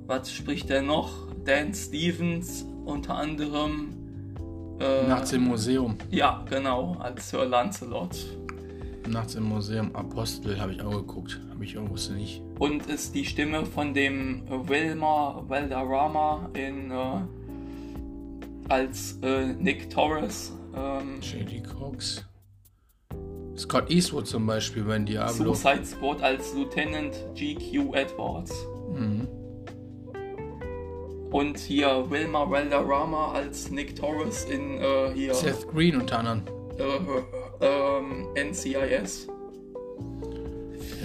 was spricht er noch? Dan Stevens unter anderem. Nachts im Museum. Ja, genau, als Sir Lancelot. Nachts im Museum Apostel habe ich auch geguckt. Habe ich irgendwas nicht. Und ist die Stimme von dem Wilmer Valderrama in äh, als äh, Nick Torres. Ähm, J.D. Cox. Scott Eastwood zum Beispiel bei Diablo. Suicide Squad als Lieutenant GQ Edwards. Mhm. Und hier Wilmer Valderrama als Nick Torres in äh, hier. Seth Green unter anderem. Äh, ähm, NCIS.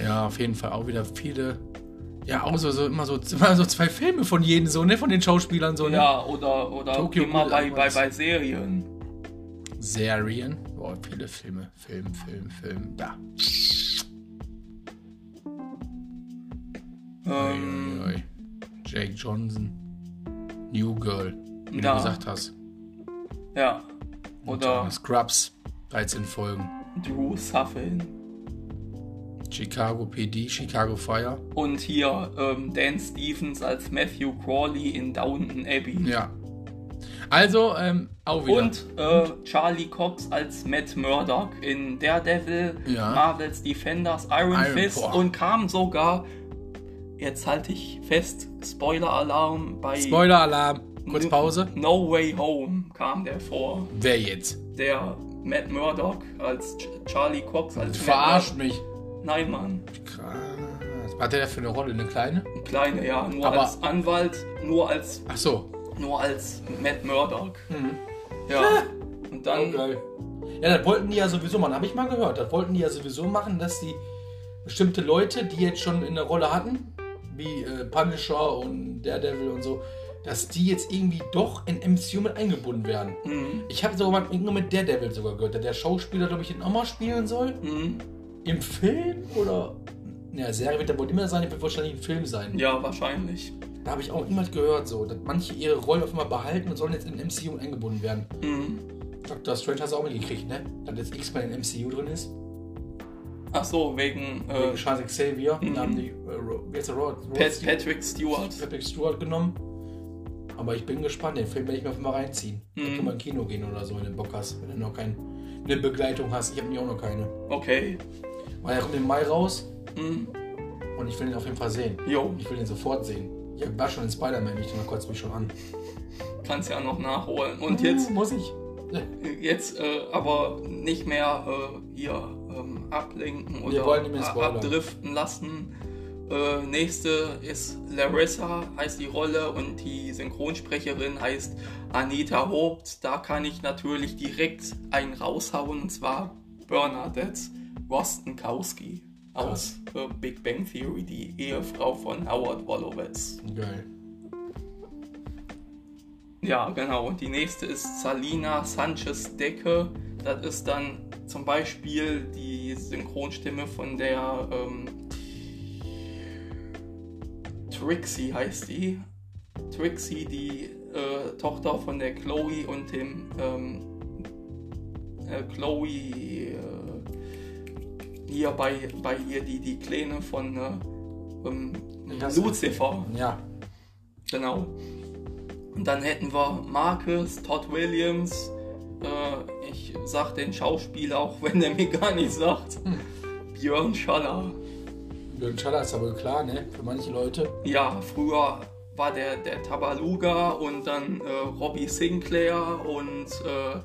Ja, auf jeden Fall auch wieder viele, Ja, auch so, so immer so immer so zwei Filme von jedem, so, ne? Von den Schauspielern, so, ne? Ja, oder, oder Tokyo immer bei, bei, bei Serien. Serien. Boah, viele Filme. Film, Film, Film. Ja. Ähm, ui, ui. Jake Johnson. New Girl. Wie Ja. du gesagt hast. ja. Oder Scrubs. 13 Folgen. Drew Suffin. Chicago PD, Chicago Fire. Und hier ähm, Dan Stevens als Matthew Crawley in Downton Abbey. Ja. Also, ähm, auch wieder. Und äh, Charlie Cox als Matt Murdock in Daredevil, Ja. Marvels Defenders, Iron, Iron Fist Boah. und kam sogar, jetzt halte ich fest, Spoiler-Alarm bei Spoiler-Alarm. Kurz No- Pause. No Way Home kam der vor. Wer jetzt? Der Matt Murdock als Ch Charlie Cox als verarscht mich. Nein, Mann. Krass. Was hat der für eine Rolle? Eine kleine? Ein kleiner, ja, nur Aber- als Anwalt, nur als, Ach so. nur als Matt Murdock. Mhm. Ja. Und dann, geil. Ja, das wollten die ja sowieso machen, habe ich mal gehört. Das wollten die ja sowieso machen, dass die bestimmte Leute, die jetzt schon in der Rolle hatten, wie äh, Punisher und Daredevil und so, dass die jetzt irgendwie doch in MCU mit eingebunden werden. Mhm. Ich habe sogar mal irgendwo mit Daredevil sogar gehört, dass der Schauspieler, glaube ich, den auch mal spielen soll. Mhm. Im Film oder. Ja, Serie wird da wohl immer sein, wird wahrscheinlich ein Film sein. Ja, wahrscheinlich. Da habe ich auch niemals gehört, so, dass manche ihre Rolle auf einmal behalten und sollen jetzt in MCU eingebunden werden. Mhm. Dr. Strange hast du auch mitgekriegt, ne? Dass jetzt X-Men in MCU drin ist. Ach so, wegen äh, Wegen Charles Xavier. mhm. Da haben die, äh, Ro- der, Patrick Stewart. Patrick Stewart genommen. Aber ich bin gespannt, den Film werde ich mir auf mal reinziehen. Da Mhm. kann man ins Kino gehen oder so, wenn du Bock hast, wenn du noch keine eine Begleitung hast. Ich habe nämlich auch noch keine. Okay. Weil er kommt im Mai raus Mhm. und ich will ihn auf jeden Fall sehen. Jo, Ich will ihn sofort sehen. Ich war schon in Spider-Man, ich kotzt mich schon an. kannst ja noch nachholen. Und jetzt, muss ich. jetzt äh, aber nicht mehr äh, hier ähm, ablenken Wir oder spoilern. abdriften lassen. Äh, nächste ist Larissa, heißt die Rolle, und die Synchronsprecherin heißt Anita Haupt. Da kann ich natürlich direkt einen raushauen, und zwar Bernadette Rostenkowski aus äh, Big Bang Theory, die Ehefrau von Howard Wolowitz. Geil. Ja, genau. Und die nächste ist Salina Sanchez Decke. Das ist dann zum Beispiel die Synchronstimme von der ähm, Trixie heißt die. Trixie, die äh, Tochter von der Chloe und dem ähm, äh, Chloe äh, hier bei, bei ihr die, die Kleine von äh, ähm, Lucifer. Ja. Genau. Und dann hätten wir Marcus, Todd Williams. Äh, ich sag den Schauspieler, auch wenn der mir gar nicht sagt. Björn Schaller. Jürgen Schaller ist aber klar, ne? Für manche Leute. Ja, früher war der, der Tabaluga und dann äh, Robbie Sinclair und äh,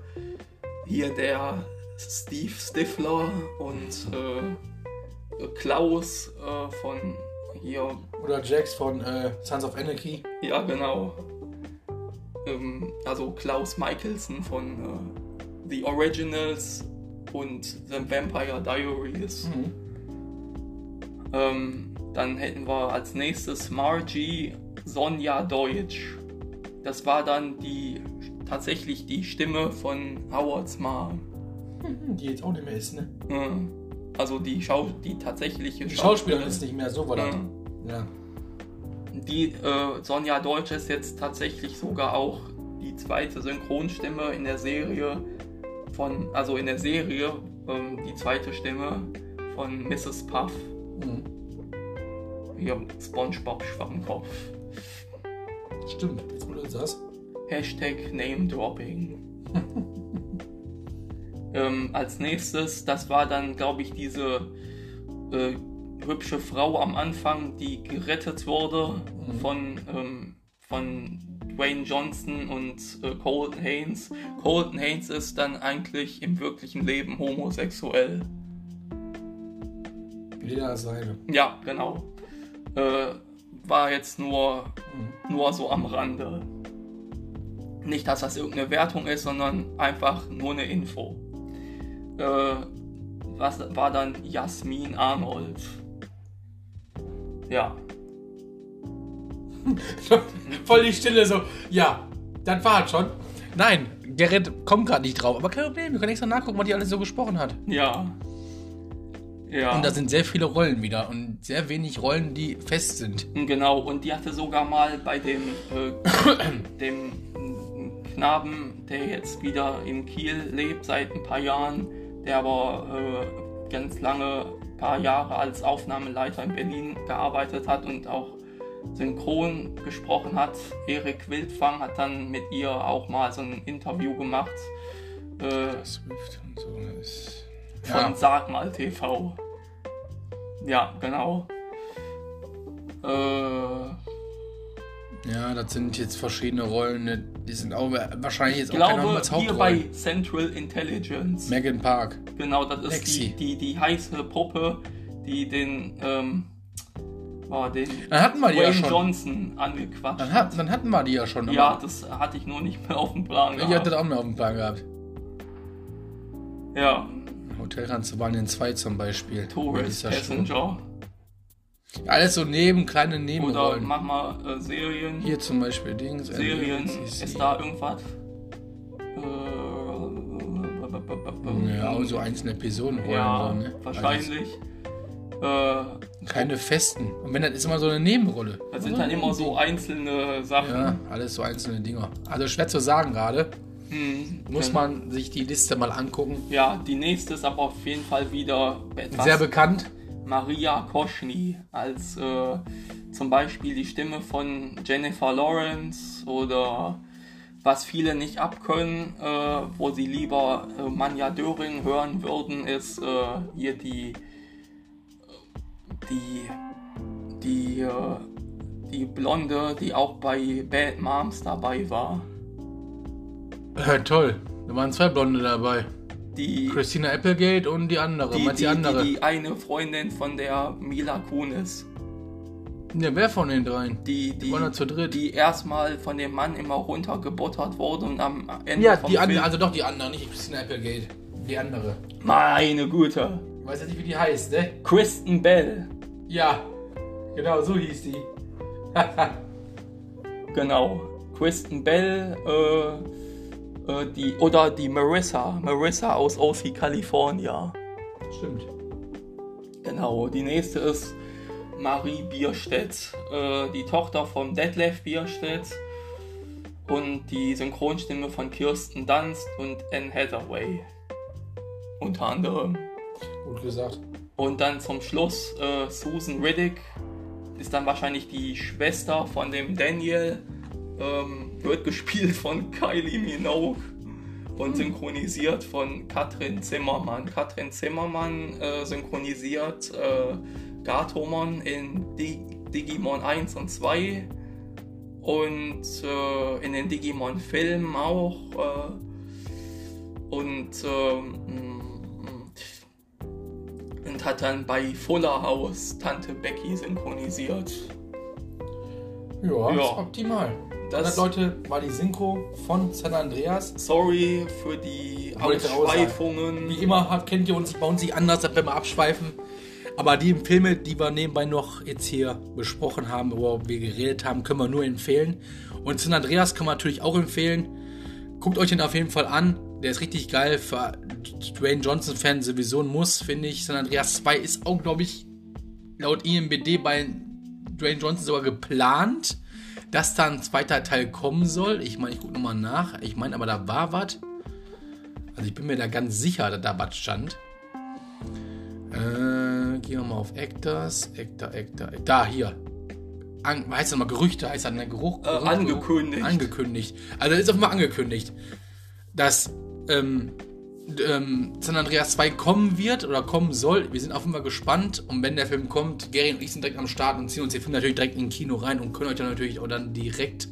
hier der Steve Stifler und äh, Klaus äh, von hier Oder Jax von äh, Sons of Anarchy. Ja, genau. Ähm, also Klaus Michelson von äh, The Originals und The Vampire Diaries. Mhm. Ähm, dann hätten wir als nächstes Margie Sonja Deutsch. Das war dann die tatsächlich die Stimme von Howards Mom. Mhm, Die jetzt auch nicht mehr ist, ne? Also die, Schau die tatsächliche Die Schauspielerin ist nicht mehr so, war das. Ja. Die äh, Sonja Deutsch ist jetzt tatsächlich sogar auch die zweite Synchronstimme in der Serie von, also in der Serie, ähm, die zweite Stimme von Mrs. Puff. Mhm. Hier SpongeBob Schwammkopf. Stimmt, jetzt wo du das. Hashtag Name Dropping. ähm, als nächstes, das war dann, glaube ich, diese äh, hübsche Frau am Anfang, die gerettet wurde Mhm. von, ähm, von Dwayne Johnson und äh, Colton Haynes. Colton Haynes ist dann eigentlich im wirklichen Leben homosexuell. Jeder seine. Ja, genau. Äh, war jetzt nur, Mhm. nur so am Rande. Nicht, dass das irgendeine Wertung ist, sondern einfach nur eine Info. Äh, was war dann Jasmin Arnold? Ja. Voll die Stille so. Ja, das war schon. Nein, Gerrit kommt gerade nicht drauf. Aber kein Problem, wir können extra nachgucken, was die alles so gesprochen hat. Ja. Ja. Und da sind sehr viele Rollen wieder und sehr wenig Rollen, die fest sind. Genau, und die hatte sogar mal bei dem, äh, dem Knaben, der jetzt wieder in Kiel lebt seit ein paar Jahren, der aber äh, ganz lange, paar Jahre als Aufnahmeleiter in Berlin gearbeitet hat und auch synchron gesprochen hat. Erik Wildfang hat dann mit ihr auch mal so ein Interview gemacht. Äh, Swift und so ist. Von Ja. Sag mal TV. Ja, genau. Äh, Ja, das sind jetzt verschiedene Rollen. ne? Die sind auch wahrscheinlich jetzt ich auch glaube, als hier Hauptrolle. bei Central Intelligence. Megan Park. Genau, das ist Lexi. die, die, die heiße Puppe, die den, ähm, oh, den Dann hatten wir die ja schon. Johnson angequatscht Dann, hat, dann hatten wir die ja schon. Ja, das hatte ich nur nicht mehr auf dem Plan ich gehabt. hatte das auch mehr auf dem Plan gehabt. Ja, Hotel Transylvanien 2 zum Beispiel. Tourist Ist ja Passenger. Alles so neben, kleine Oder Nebenrollen. mach mal äh, Serien. Hier zum Beispiel Dings. Serien. NBC. Ist da irgendwas? Äh, Ja, auch so einzelne Episodenrollen. Ja, so, ne? wahrscheinlich. äh, Also keine festen. Und wenn das ist immer so eine Nebenrolle. das sind dann immer so einzelne Sachen. Ja, alles so einzelne Dinger. Also schwer zu sagen gerade. Hm, Muss man sich die Liste mal angucken. Ja, die nächste ist aber auf jeden Fall wieder etwas Sehr bekannt. Maria Koschny als äh, zum Beispiel die Stimme von Jennifer Lawrence oder was viele nicht abkönnen, äh, wo sie lieber äh, Manja Döring hören würden, ist äh, hier die die die äh, die Blonde, die auch bei Bad Moms dabei war. Äh, toll. Da waren zwei Blonde dabei. Die Christina Applegate und die andere. die, Meinst die, die andere? die, die eine Freundin von der Mila Kunis. Ja, wer von den dreien? die, die, ja zu dritt. die erstmal von dem Mann immer runtergebuttert wurde und am Ende Ja, die andere, also doch die andere, nicht Christina Applegate. Die andere. meine Güte, Ich weiß jetzt nicht, wie die heißt, ne? Kristen Bell, Ja, genau, so hieß die. genau, Kristen Bell, äh, äh, die oder die Marissa, Marissa aus OC California, Stimmt. genau. Die nächste ist Marie Bierstedt, äh, die Tochter von Detlef Bierstedt und die Synchronstimme von Kirsten Dunst und Anne Hathaway, unter anderem. Gut gesagt. Und dann zum Schluss äh, Susan Riddick ist dann wahrscheinlich die Schwester von dem Daniel, ähm, wird gespielt von Kylie Minogue und synchronisiert von Katrin Zimmermann. Katrin Zimmermann äh, synchronisiert äh, Gatomon in Di Digimon 1 und 2 und äh, in den Digimon-Filmen auch. Äh, und ähm, und hat dann bei Fuller House Tante Becky synchronisiert. Ja, Ja. ist optimal. Das- 100 Leute war die Synchro von San Andreas. Sorry für die Wollte ich auch Ausschweifungen. Wie immer kennt ihr uns bei uns nicht anders, dass wir mal abschweifen. Aber die Filme, die wir nebenbei noch jetzt hier besprochen haben, worüber wir geredet haben, können wir nur empfehlen. Und San Andreas kann man natürlich auch empfehlen. Guckt euch den auf jeden Fall an. Der ist richtig geil. Für Dwayne Johnson-Fans sowieso ein Muss, finde ich. San Andreas 2 ist auch, glaube ich, laut IMBD bei Dwayne Johnson sogar geplant, dass da ein zweiter Teil kommen soll. Ich meine, ich gucke nochmal nach. Ich meine, aber da war was. Also ich bin mir da ganz sicher, dass da was stand. Äh, gehen wir mal auf Actors. Actor, Actor, Actor. Da, hier. An, heißt das mal Gerüchte? Heißt das ein Geruch? Äh, Geruch- angekündigt. Angekündigt. Also ist auf mal angekündigt, dass ähm, ähm, San Andreas 2 kommen wird oder kommen soll. Wir sind auf jeden Fall gespannt. Und wenn der Film kommt, Gary und ich sind direkt am Start und ziehen uns den Film natürlich direkt in Kino rein und können euch dann natürlich auch dann direkt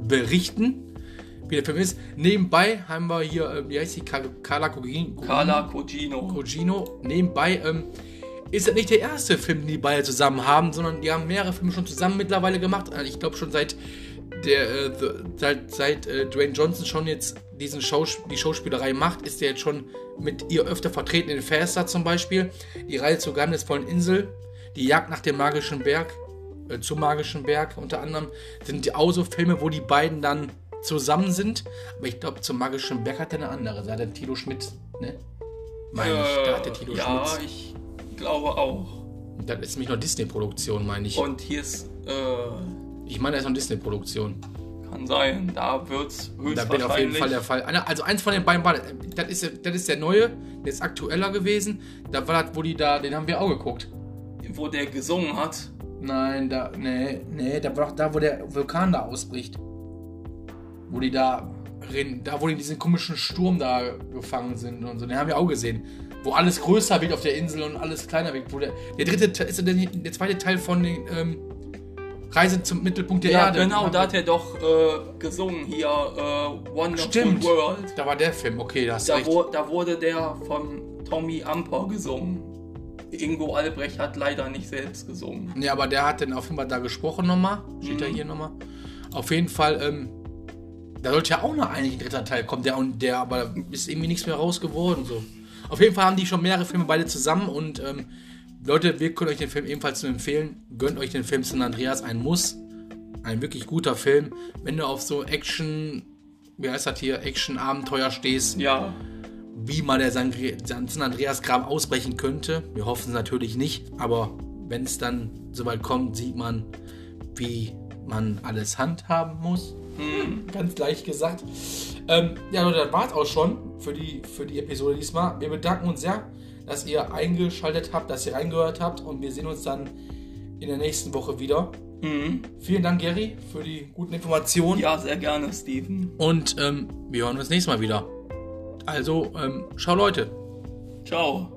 berichten, wie der Film ist. Nebenbei haben wir hier, äh, wie heißt die, Carla Cogino? Carla Cugino. Cogino. Nebenbei ähm, ist das nicht der erste Film, den die beide zusammen haben, sondern die haben mehrere Filme schon zusammen mittlerweile gemacht. Also ich glaube schon seit der äh, seit, seit äh, Dwayne Johnson schon jetzt diesen Schaus die Schauspielerei macht, ist er jetzt schon mit ihr öfter vertreten in Faster zum Beispiel. Die Reihe zur geheimnisvollen Insel, die Jagd nach dem magischen Berg äh, zum Magischen Berg unter anderem, sind die auch so Filme, wo die beiden dann zusammen sind. Aber ich glaube, zum Magischen Berg hat er eine andere. Hat der Tilo Schmidt, ne? Meine ich, da hat der Tilo Äh, ja, Schmidt. ich glaube auch. Das ist nämlich noch Disney-Produktion, meine ich. Und hier ist, äh, Ich meine, das ist noch Disney-Produktion. kann sein, da wird's Da bin auf jeden höchstwahrscheinlich. Fall der Fall. Also eins von den beiden war, das ist, der- das ist der neue, der ist aktueller gewesen. Da war das, wo die da, den haben wir auch geguckt. wo der gesungen hat. Nein, da, nee, nee, da war doch da, wo der Vulkan da ausbricht. Wo die da, rein- da wo die in diesen komischen Sturm da gefangen sind und so, den haben wir auch gesehen. Wo alles größer wird auf der Insel und alles kleiner wird. Wo der, der dritte ist der, der zweite Teil von den, ähm, Reise zum Mittelpunkt der Ja, Erde. genau, da hat er doch äh, gesungen hier, äh, Wonderful Stimmt. World. Da war der Film, okay, da hast du Da, wo, da wurde der von Tommy Amper gesungen. Ingo Albrecht hat leider nicht selbst gesungen. Ja, aber der hat dann auf jeden Fall da gesprochen nochmal. Steht da hier nochmal. Auf jeden Fall, ähm, da sollte ja auch noch eigentlich ein dritter Teil kommen, der und der, aber da ist irgendwie nichts mehr raus geworden. So. Auf jeden Fall haben die schon mehrere Filme beide zusammen und ähm, Leute, wir können euch den Film ebenfalls nur empfehlen. Gönnt euch den Film San Andreas, ein Muss. Ein wirklich guter Film. Wenn du auf so Action, wie heißt das hier, Action-Abenteuer stehst, Ja, wie mal der San San Andreas Graben ausbrechen könnte. Wir hoffen es natürlich nicht, aber wenn es dann soweit kommt, sieht man, wie man alles handhaben muss. Ganz leicht gesagt. Ähm, ja, Leute, das war es auch schon für die, für die Episode diesmal. Wir bedanken uns sehr, dass ihr eingeschaltet habt, dass ihr reingehört habt und wir sehen uns dann in der nächsten Woche wieder. mhm. Vielen Dank, Gary, für die guten Informationen. ja, sehr gerne, Steven. Und ähm, wir hören uns nächstes Mal wieder. Also, ähm, ciao Leute. Ciao.